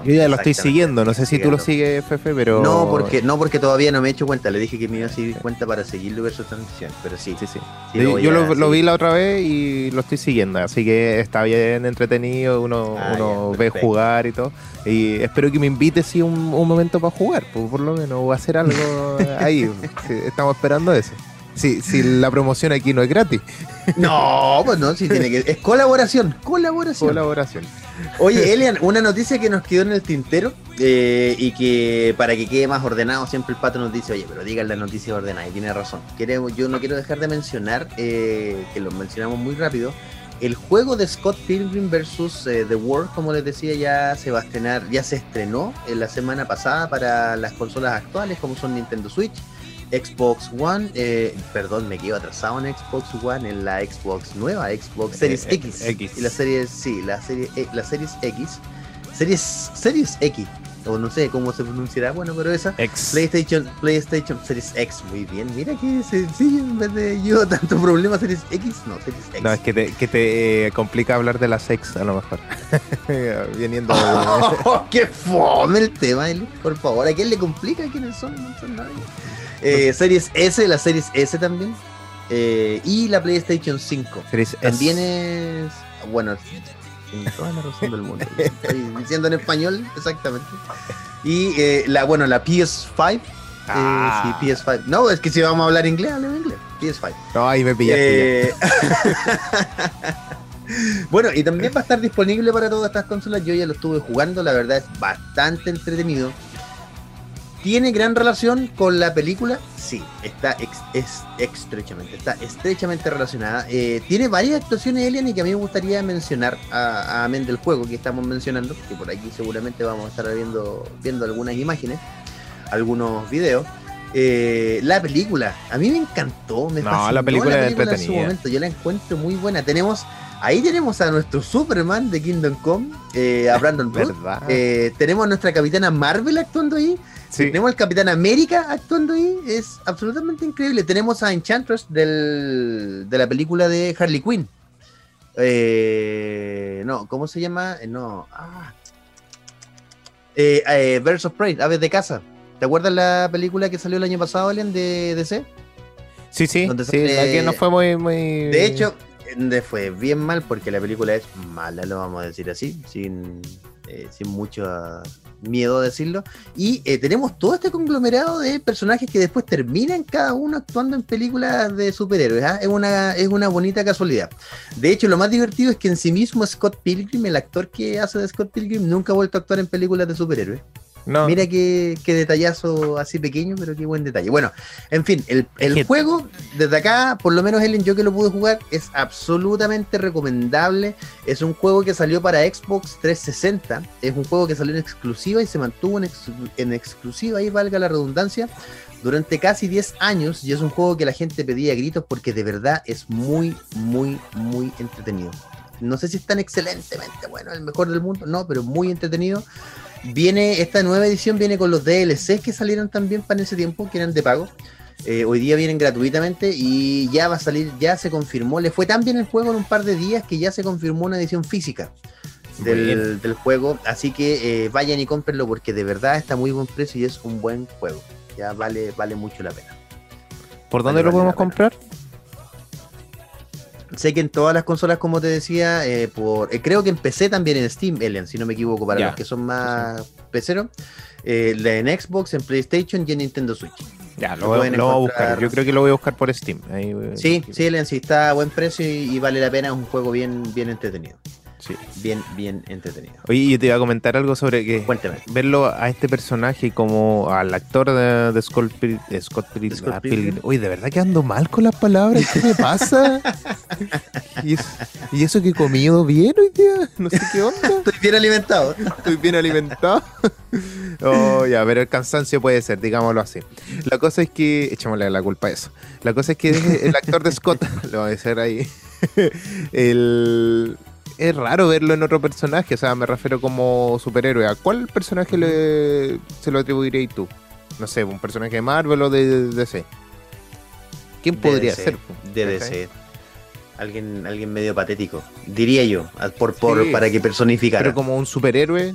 Yo ya lo estoy siguiendo. No sé si tú lo sigues, Fefe, pero. No porque, no, porque todavía no me he hecho cuenta. Le dije que me iba a seguir cuenta para seguirlo ver su transmisión. Pero sí. Sí, sí. yo lo, vi la otra vez y lo estoy siguiendo. Así que está bien entretenido. Uno, ah, uno ve jugar y todo. Y espero que me invite sí, un, un momento para jugar. Por, por lo menos, o hacer algo *laughs* ahí. estamos esperando eso. Si, si la promoción aquí no es gratis. No, pues no, sí tiene que. Es colaboración, colaboración. Colaboración. Oye, Elian, una noticia que nos quedó en el tintero eh, y que para que quede más ordenado, siempre el pato nos dice, oye, pero digan la noticia ordenada, y tiene razón. Queremos, yo no quiero dejar de mencionar, eh, que lo mencionamos muy rápido, el juego de Scott Pilgrim vs. Eh, The World, como les decía, ya se va a estrenar, ya se estrenó en la semana pasada para las consolas actuales, como son Nintendo Switch, Xbox One, eh, perdón, me quedo atrasado en Xbox One, en la Xbox nueva, Xbox Series eh, X. Y la serie, sí, la serie, eh, la Series X. Series, Series X, o no sé cómo se pronunciará, bueno, pero esa. PlayStation, PlayStation Series X, muy bien. Mira que sencillo, en vez de yo *laughs* tanto problema Series X, no, Series X. No, es que te, que te complica hablar de la sex a lo mejor. *laughs* Viniendo. Oh, *laughs* ¡Qué fome el tema, Por favor, ¿a quién le complica? ¿Quiénes son? No son nadie. Eh, series S, la Series S también. Eh, y la PlayStation 5. Series también es. Bueno, Tiene toda la razón del mundo. *laughs* Estoy diciendo en español, exactamente. Y eh, la, bueno, la PS5. Ah. sí, PS5. No, es que si vamos a hablar inglés, hablemos inglés. PS5. No, ahí me pillaste. Eh, *laughs* bueno, y también va a estar disponible para todas estas consolas. Yo ya lo estuve jugando, la verdad es bastante entretenido. ¿Tiene gran relación con la película? Sí, está ex- es estrechamente, está estrechamente relacionada. Eh, tiene varias actuaciones Alien y que a mí me gustaría mencionar a, a amén del juego que estamos mencionando, que por aquí seguramente vamos a estar viendo, viendo algunas imágenes, algunos videos. Eh, la película, a mí me encantó, me No, fascinó la película en su entretenida. momento, yo la encuentro muy buena. Tenemos, ahí tenemos a nuestro Superman de Kingdom Come, eh, a Brandon Root. *laughs* Eh, tenemos a nuestra capitana Marvel actuando ahí. Sí. Tenemos al Capitán América actuando ahí. Es absolutamente increíble. Tenemos a Enchantress del, de la película de Harley Quinn. Eh, no, ¿cómo se llama? Eh, no. Ah. Eh, eh, Birds of Prey, Aves de Casa. ¿Te acuerdas la película que salió el año pasado, Alien, de DC? Sí, sí, donde sí, sale- la que no fue muy, muy... De hecho, fue bien mal porque la película es mala, lo vamos a decir así, sin, eh, sin mucho miedo a decirlo. Y eh, tenemos todo este conglomerado de personajes que después terminan cada uno actuando en películas de superhéroes. ¿ah? Es, una, es una bonita casualidad. De hecho, lo más divertido es que en sí mismo Scott Pilgrim, el actor que hace de Scott Pilgrim, nunca ha vuelto a actuar en películas de superhéroes. No, Mira qué, qué detallazo así pequeño, pero qué buen detalle. Bueno, en fin, el, el juego, desde acá, por lo menos Ellen, yo que lo pude jugar, es absolutamente recomendable. Es un juego que salió para Xbox 360. Es un juego que salió en exclusiva y se mantuvo en, ex- en exclusiva, ahí valga la redundancia, durante casi 10 años. Y es un juego que la gente pedía gritos porque de verdad es muy, muy, muy entretenido. No sé si es tan excelentemente bueno, el mejor del mundo, no, pero muy entretenido. Viene, esta nueva edición viene con los DLCs que salieron también para ese tiempo, que eran de pago. Eh, hoy día vienen gratuitamente y ya va a salir, ya se confirmó. Le fue tan bien el juego en un par de días que ya se confirmó una edición física del, juego. Así que eh, vayan y cómprenlo porque de verdad está muy buen precio y es un buen juego. Ya vale, vale mucho la pena. ¿por dónde vale, lo podemos vale pena. Sé que en todas las consolas, como te decía, eh, por eh, creo que empecé también en Steam, Ellen, si no me equivoco, para los que son más peceros. Eh, la en Xbox, en PlayStation y en Nintendo Switch. Ya, Lo lo, voy- pueden lo voy a buscar. Yo creo que lo voy a buscar por Steam. Ahí, eh, Sí, sí, Ellen, sí, está a buen precio y, y vale la pena. Es un juego bien, bien entretenido. Sí. Bien, bien entretenido. Oye, yo te iba a comentar algo sobre que verlo a este personaje como al actor de, de Scott, Pil- Scott Pil- ¿De Scott ah, Pilgrim? Pil- Oye, de verdad que ando mal con las palabras. ¿Qué me pasa? *laughs* ¿Y, es- y eso que he comido bien hoy día? No sé qué onda. Estoy bien alimentado. Estoy bien alimentado. Oh, ya, pero el cansancio puede ser, digámoslo así. La cosa es que. Echémosle la culpa a eso. La cosa es que el actor de Scott, *laughs* lo voy a decir ahí. *laughs* el, es raro verlo en otro personaje, o sea, me refiero como superhéroe. ¿A cuál personaje le, se lo atribuirías tú? No sé, un personaje de Marvel o de DC. ¿Quién podría ser? ¿Cachai? ser. Alguien, alguien medio patético. Diría yo, por, por, Sí. para que personificara. Pero como un superhéroe.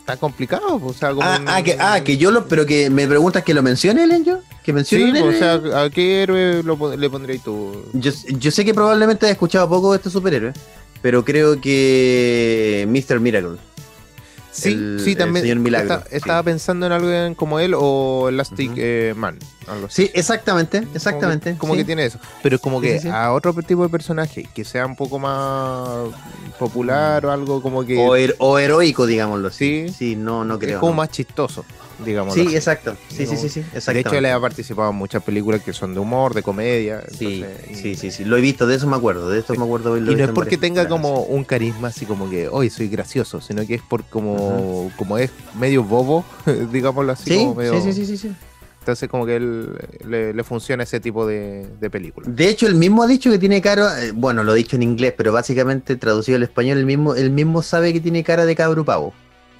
Está complicado, o sea, como Ah, un- ah, que, ah, que yo lo, pero que me preguntas que lo mencione Ellen yo. Que mencione Sí, o sea, ¿a qué héroe lo le pondrías tú? Yo, yo sé que probablemente has escuchado poco de este superhéroe, pero creo que Mr. Miracle. Sí, el- sí, también. señor Milagro, sí. Estaba pensando en algo en- como él o Elastic eh, Man. Algo así. Sí, exactamente, exactamente. Como, que, como sí. que tiene eso. Pero es como que sí, a otro tipo de personaje que sea un poco más popular o algo como que o, her- o heroico, digámoslo. Sí. Sí, no, no es creo. como no. más chistoso, digamos. Sí, exacto. Sí, sí, sí, sí, de hecho, él ha participado en muchas películas que son de humor, de comedia. Sí, entonces, y- sí, sí, sí. Lo he visto, de eso me acuerdo. De esto me acuerdo. Y no es porque tenga películas. como un carisma así como que hoy soy gracioso, sino que es por como, como es medio bobo, *laughs* digámoslo así. Sí, como medio- sí, sí, sí, sí. Entonces como que él le, le funciona ese tipo de, de película. De hecho, él mismo ha dicho que tiene cara, eh, bueno, lo he dicho en inglés, pero básicamente traducido al español, él mismo, él mismo sabe que tiene cara de cabro pavo.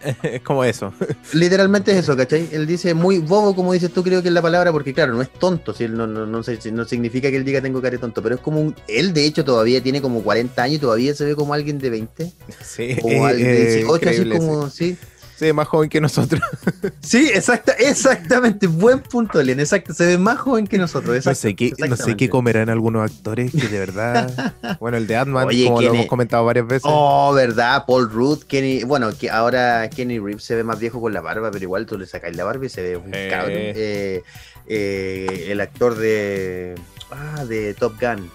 *laughs* es como eso. *laughs* Literalmente es eso, ¿cachai? Él dice muy bobo, como dices tú, creo que es la palabra, porque claro, no es tonto, si él no, no, no, sé- no significa que él diga tengo cara de tonto, pero es como un, él de hecho todavía tiene como 40 años y todavía se ve como alguien de 20, Sí, o alguien de eh, 18, así como, sí. Se ve más joven que nosotros. *laughs* Sí, exacta, exactamente. Buen punto, Elian. Exacto. Se ve más joven que nosotros. No sé, qué, no sé qué comerán algunos actores que de verdad. *laughs* bueno, el de Ant-Man, Oye, como lo ¿quién hemos comentado varias veces. Oh, verdad, Paul Rudd, Kenny, bueno, que ahora Kenny Reeves se ve más viejo con la barba, pero igual tú le sacáis la barba y se ve un Eh. cabrón. Eh, eh, el actor de ah, de Top Gun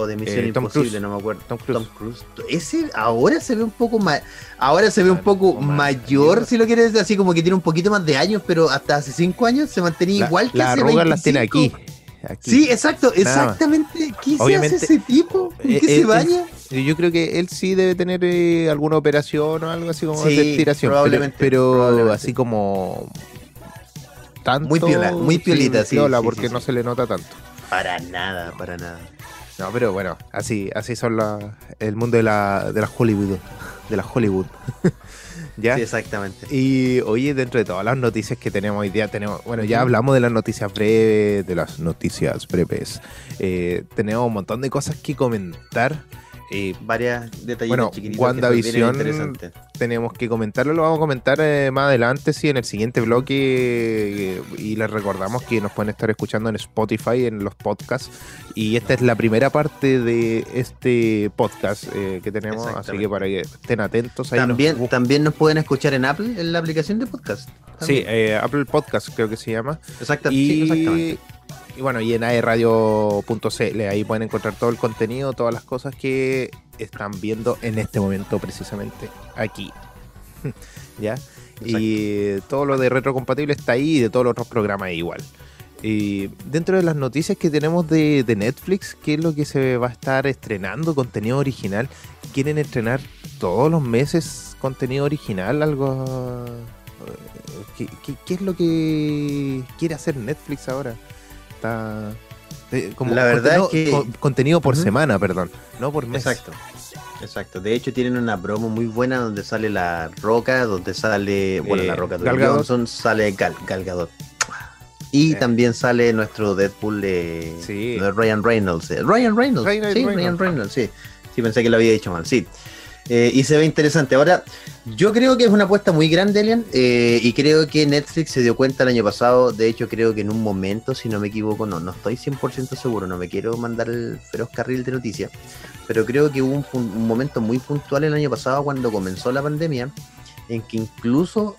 o de Misión Eh, Tom Imposible, no me acuerdo. Tom Cruise. Cruise. Ese ahora se ve un poco más, ahora se ve un Ah, poco o mayor, si lo quieres decir, así como que tiene un poquito más de años, pero hasta hace cinco años se mantenía La- igual que las hace arrugas las tiene 25. aquí. aquí. Sí, exacto, exactamente. ¿Qué se hace ese tipo? ¿En eh, qué se él- baña? Yo creo que él sí debe tener eh, alguna operación o algo así como Sí, de estiración. pero- probablemente, Pero, probablemente. así como. Tanto, Muy piola, muy piolita, sí, porque no se le nota tanto. Para nada, para nada. No, pero bueno, así, así son la, el mundo de la, de la Hollywood. De la Hollywood. *laughs* ¿Ya? Sí, exactamente. Y oye, dentro de todas las noticias que tenemos hoy día, tenemos, bueno, ya hablamos de las noticias breves, de las noticias breves. Eh, tenemos un montón de cosas que comentar. Eh, Varias detallitos Bueno, chiquititos WandaVision- que tenemos que comentarlo, lo vamos a comentar eh, más adelante, sí, en el siguiente bloque. eh, y les recordamos que nos pueden estar escuchando en Spotify, en los podcasts. Y esta es la primera parte de este podcast eh, que tenemos, así Exactamente. que para que estén atentos. Ahí nos También, buscan. también nos pueden escuchar en Apple, en la aplicación de podcast. Sí, También. eh, Apple Podcast creo que se llama. Exacta- sí, exactamente. Y, bueno, y en aerradio.cl, ahí pueden encontrar todo el contenido, todas las cosas que están viendo en este momento precisamente aquí. *laughs* ¿Ya? Y todo lo de retrocompatible está ahí y de todos los otros programas igual. Y dentro de las noticias que tenemos de, de Netflix, ¿qué es lo que se va a estar estrenando? Contenido original. ¿Quieren estrenar todos los meses contenido original? Algo... eh, ¿Qué, qué, qué es lo que quiere hacer Netflix ahora? Está... eh, como La verdad contenido, es que- co- contenido por semana, perdón, no por mes. Exacto. Exacto. De hecho, tienen una promo muy buena donde sale la roca, donde sale. Bueno, Eh, la roca de Gal Gadot. Johnson, sale Gal, Gal Gadot. Y Eh. también sale nuestro Deadpool de, Sí. de Ryan Reynolds. eh, Ryan Reynolds. Ryan sí, Reynolds. Ryan Reynolds, sí. Sí, pensé que lo había dicho mal, sí. Eh, y se ve interesante. Ahora, yo creo que es una apuesta muy grande, Elian, eh, y creo que Netflix se dio cuenta el año pasado. De hecho, creo que en un momento, si no me equivoco, no, no estoy 100% seguro, no me quiero mandar el feroz carril de noticias, pero creo que hubo un, momento muy puntual el año pasado cuando comenzó la pandemia, en que incluso,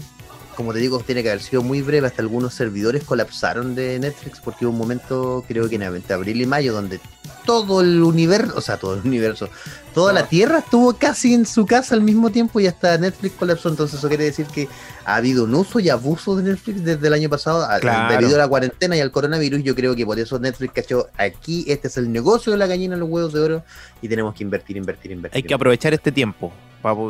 como te digo, tiene que haber sido muy breve, hasta algunos servidores colapsaron de Netflix, porque hubo un momento, creo que en abril y mayo, donde todo el universo, o sea, todo el universo, toda la Tierra estuvo casi en su casa al mismo tiempo y hasta Netflix colapsó. Entonces eso quiere decir que ha habido un uso y abuso de Netflix desde el año pasado Claro. debido a la cuarentena y al coronavirus. Yo creo que por eso Netflix cachó aquí, este es el negocio de la gallina, los huevos de oro y tenemos que invertir, invertir, invertir. Hay que aprovechar este tiempo.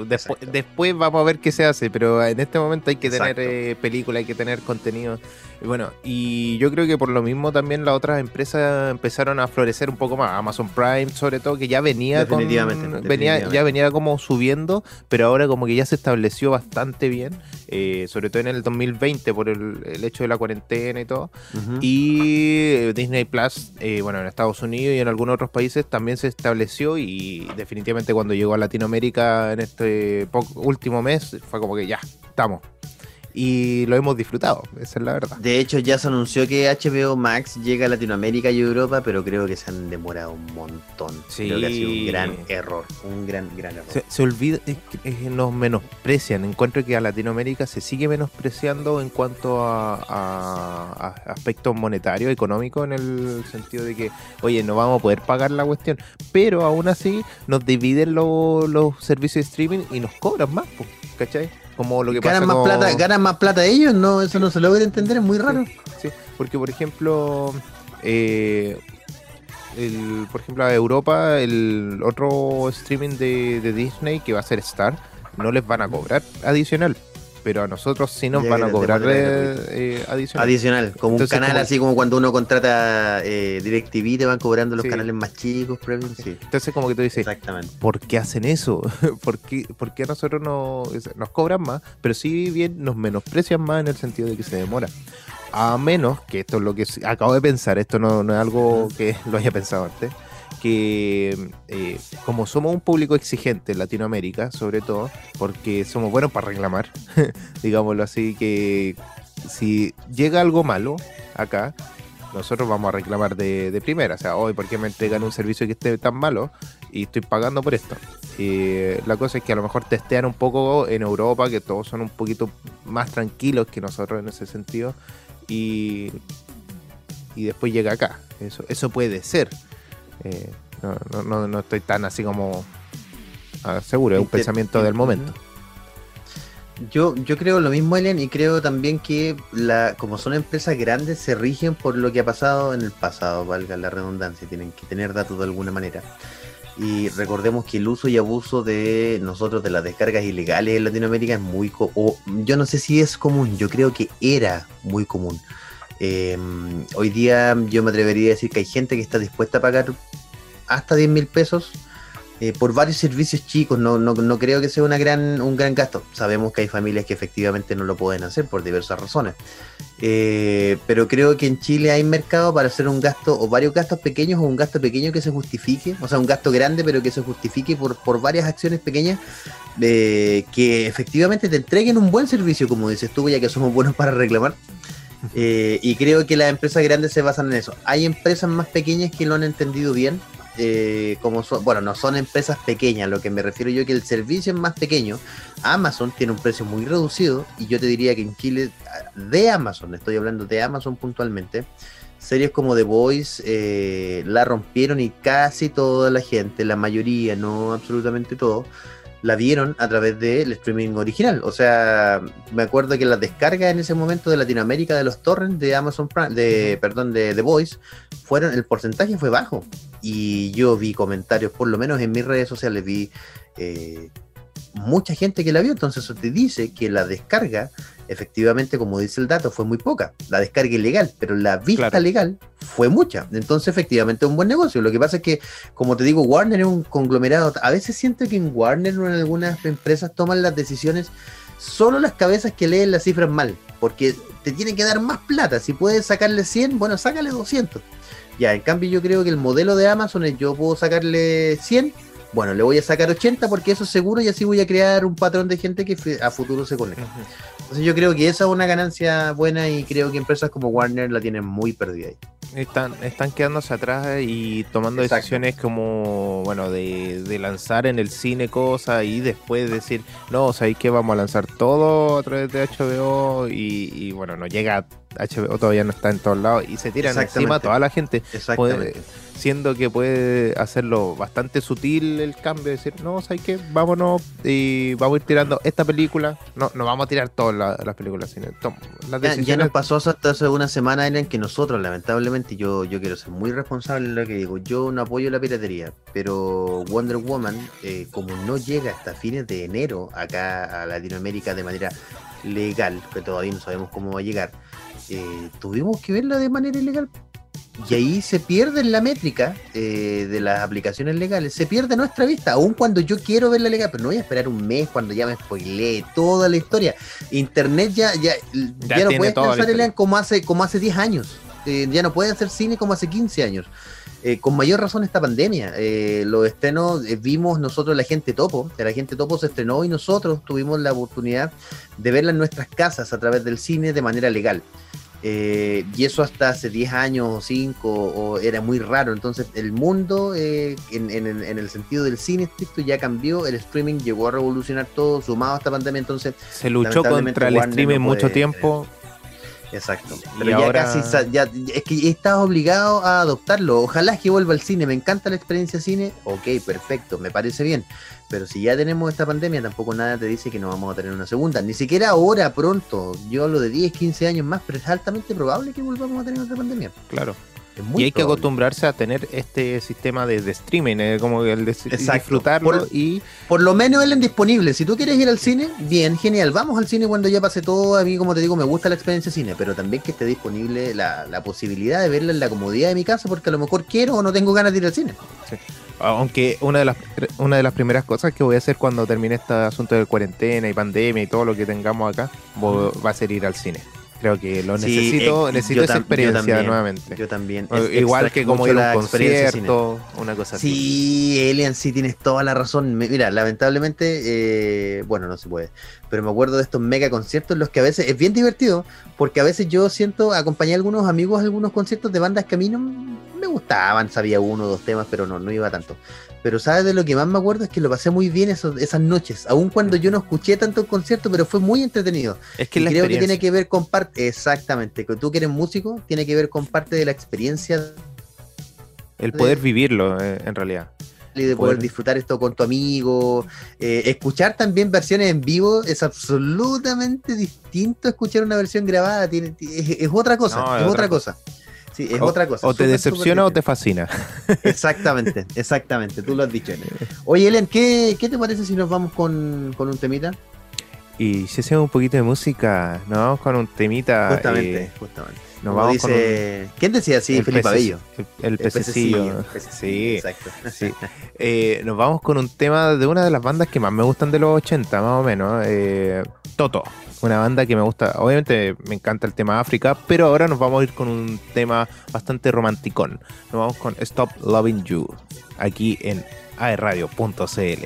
Después, después vamos a ver qué se hace, pero en este momento hay que tener eh, película, hay que tener contenido. Y bueno, y yo creo que por lo mismo también las otras empresas empezaron a florecer un poco más. Amazon Prime, sobre todo, que ya venía con- Definitivamente, venía, ya venía como subiendo, pero ahora como que ya se estableció bastante bien, eh, sobre todo en el 2020 por el, el hecho de la cuarentena y todo. Y eh, Disney Plus, eh, bueno, en Estados Unidos y en algunos otros países también se estableció y definitivamente cuando llegó a Latinoamérica en este último mes fue como que ya, estamos. Y lo hemos disfrutado, esa es la verdad. De hecho, ya se anunció que HBO Max llega a Latinoamérica y Europa, pero creo que se han demorado un montón. Sí. Creo que ha sido un gran error. Un gran, gran error. Se, se olvida, es que, nos menosprecian. Encuentro que a Latinoamérica se sigue menospreciando en cuanto a, a- a aspectos monetarios, económicos, en el sentido de que, oye, no vamos a poder pagar la cuestión. Pero aún así nos dividen lo- los servicios de streaming y nos cobran más, po, ¿cachai? Como lo que ganan pasa más con- plata, ganan más plata ellos, no, eso no se logra entender, es muy raro. Sí, porque por ejemplo, eh, el, por ejemplo a Europa, el otro streaming de, de Disney que va a ser Star, no les van a cobrar adicional, pero a nosotros sí nos Ya van a cobrar eh, eh, adicional. Adicional, como Entonces, un canal como- así como cuando uno contrata eh, DirecTV, te van cobrando los Sí. canales más chicos, premium, sí. Entonces como que tú dices, Exactamente. ¿por qué hacen eso? *laughs* ¿Por qué, por qué a nosotros no, nos cobran más? Pero sí bien nos menosprecian más en el sentido de que se demora. A menos que esto es lo que acabo de pensar, esto no, no es algo que lo haya pensado antes, que eh, como somos un público exigente en Latinoamérica, sobre todo, porque somos buenos para reclamar, *laughs* digámoslo así, que si llega algo malo acá, nosotros vamos a reclamar de, primera. O sea, hoy, ¿por qué me entregan un servicio que esté tan malo y estoy pagando por esto? Y la cosa es que a lo mejor testean un poco en Europa, que todos son un poquito más tranquilos que nosotros en ese sentido, y, y después llega acá. Eso, eso puede ser. Eh, no, no, no, estoy tan así como ah, seguro, es un pensamiento del momento. Yo, yo creo lo mismo, Elian, y creo también que la, como son empresas grandes, se rigen por lo que ha pasado en el pasado, valga la redundancia, tienen que tener datos de alguna manera. Y recordemos que el uso y abuso de nosotros de las descargas ilegales en Latinoamérica es muy, o yo no sé si es común, yo creo que era muy común. Em, hoy día yo me atrevería a decir que hay gente que está dispuesta a pagar hasta 10 mil pesos eh, por varios servicios chicos, no, creo que sea una gran, un gran gasto. Sabemos que hay familias que efectivamente no lo pueden hacer por diversas razones. Eh, pero creo que en Chile hay mercado para hacer un gasto o varios gastos pequeños o un gasto pequeño que se justifique, o sea, un gasto grande pero que se justifique por, por varias acciones pequeñas eh, que efectivamente te entreguen un buen servicio, como dices tú, ya que somos buenos para reclamar. Y creo que las empresas grandes se basan en eso. Hay empresas más pequeñas que lo han entendido bien eh, como son, bueno, no son empresas pequeñas, lo que me refiero yo que el servicio es más pequeño. Amazon tiene un precio muy reducido y yo te diría que en Chile, de Amazon, estoy hablando de Amazon puntualmente, series como The Voice eh, la rompieron y casi toda la gente, la mayoría, no absolutamente todo, la vieron a través del streaming original. O sea, me acuerdo que las descargas en ese momento de Latinoamérica de los torrents de Amazon Prime, de, perdón, de The Voice, fueron, el porcentaje fue bajo. Y yo vi comentarios, por lo menos en mis redes sociales, vi eh, mucha gente que la vio. Entonces eso te dice que la descarga, efectivamente, como dice el dato, fue muy poca. La descarga ilegal, pero la vista legal fue mucha. Entonces, efectivamente, es un buen negocio. Lo que pasa es que, como te digo, Warner es un conglomerado. A veces siento que en Warner o en algunas empresas toman las decisiones solo las cabezas que leen las cifras mal. Porque te tienen que dar más plata. Si puedes sacarle 100, bueno, sácale 200 ya, en cambio yo creo que el modelo de Amazon es yo puedo sacarle 100, bueno, le voy a sacar 80 porque eso es seguro y así voy a crear un patrón de gente que a futuro se conecta. Entonces yo creo que esa es una ganancia buena y creo que empresas como Warner la tienen muy perdida ahí. Están, están quedándose atrás y tomando decisiones como, bueno, de, de, lanzar en el cine cosas y después decir, no, ¿sabéis que vamos a lanzar todo a través de HBO? Y, y bueno, no llega HBO todavía no está en todos lados y se tiran encima a toda la gente. Siendo que puede hacerlo bastante sutil el cambio, decir, no, ¿sabes qué? Vámonos y vamos a ir tirando esta película. No, no vamos a tirar todas las películas. Sino, ya, nos pasó hasta hace una semana en que nosotros, lamentablemente, yo, yo quiero ser muy responsable en lo que digo. Yo no apoyo la piratería, pero Wonder Woman, eh, como no llega hasta fines de enero acá a Latinoamérica de manera legal, que todavía no sabemos cómo va a llegar eh, tuvimos que verla de manera ilegal. Y ahí se pierde la métrica eh, de las aplicaciones legales, se pierde nuestra vista, aun cuando yo quiero verla legal, pero no voy a esperar un mes cuando ya me spoileé toda la historia. Internet ya, ya, ya, no puede pensar como hace, como hace 10 años, eh, ya no puede hacer cine como hace 15 años. con mayor razón esta pandemia. los estrenos vimos nosotros la gente topo, la gente topo se estrenó y nosotros tuvimos la oportunidad de verla en nuestras casas a través del cine de manera legal. Eh, y eso hasta hace 10 años o 5 o era muy raro. Entonces el mundo eh, en, el sentido del cine estricto ya cambió, el streaming llegó a revolucionar todo, sumado a esta pandemia, entonces... Se luchó contra el streaming mucho tiempo. Exacto. Pero ya casi, ya, es que estás obligado a adoptarlo. Ojalá que vuelva al cine. Me encanta la experiencia cine. Ok, perfecto, me parece bien. Pero si ya tenemos esta pandemia, tampoco nada te dice que no vamos a tener una segunda. Ni siquiera ahora, pronto. Yo hablo de 10, 15 años más, pero es altamente probable que volvamos a tener otra pandemia. Claro y hay que acostumbrarse a tener este sistema de, streaming, eh, como el de disfrutarlo y... Por lo menos él es disponible. Si tú quieres ir al cine, bien, genial. Vamos al cine cuando ya pase todo. A mí, como te digo, me gusta la experiencia cine, pero también que esté disponible la, posibilidad de verla en la comodidad de mi casa, porque a lo mejor quiero o no tengo ganas de ir al cine. Aunque una de las una de las primeras cosas que voy a hacer cuando termine este asunto de cuarentena y pandemia y todo lo que tengamos acá va a ser ir al cine Creo que lo Sí, necesito, eh, necesito esa yo experiencia también, nuevamente. Yo también. Es- Igual que como ir a un concierto, una cosa así. Sí, Elian, sí tienes toda la razón. Mira, lamentablemente, eh, bueno, no se puede. Pero me acuerdo de estos mega conciertos los que a veces es bien divertido, porque a veces yo siento, acompañé a algunos amigos a algunos conciertos de bandas que a mí no me gustaban, sabía uno o dos temas, pero no, no iba tanto. Pero sabes de lo que más me acuerdo es que lo pasé muy bien esos- esas noches, aun cuando yo no escuché tanto el concierto, pero fue muy entretenido. Es que Y la creo que tiene que ver con parte, exactamente, que tú que eres músico, tiene que ver con parte de la experiencia el poder vivirlo, eh, en realidad. y de poder Poder- disfrutar esto con tu amigo. Eh, escuchar también versiones en vivo es absolutamente distinto a escuchar una versión grabada. Tiene, es, es otra cosa, No, es, es otra otra cosa. Sí, es o, otra cosa. o te decepciona o te fascina. *laughs* Exactamente, exactamente, tú lo has dicho. Oye, Elian, ¿qué, qué te parece si nos vamos con, con un temita? Y si hacemos un poquito de música, nos vamos con un temita. Justamente, eh, justamente. nos vamos con ¿Quién decía así? el Felipe Abello. El pececillo, Sí. Exacto. *laughs* Sí. Eh, nos vamos con un tema de una de las bandas que más me gustan de los 80, más o menos. eh, Toto. Una banda que me gusta. Obviamente me encanta el tema África, pero ahora nos vamos a ir con un tema bastante romanticón. Nos vamos con Stop Loving You, aquí en aerradio.cl.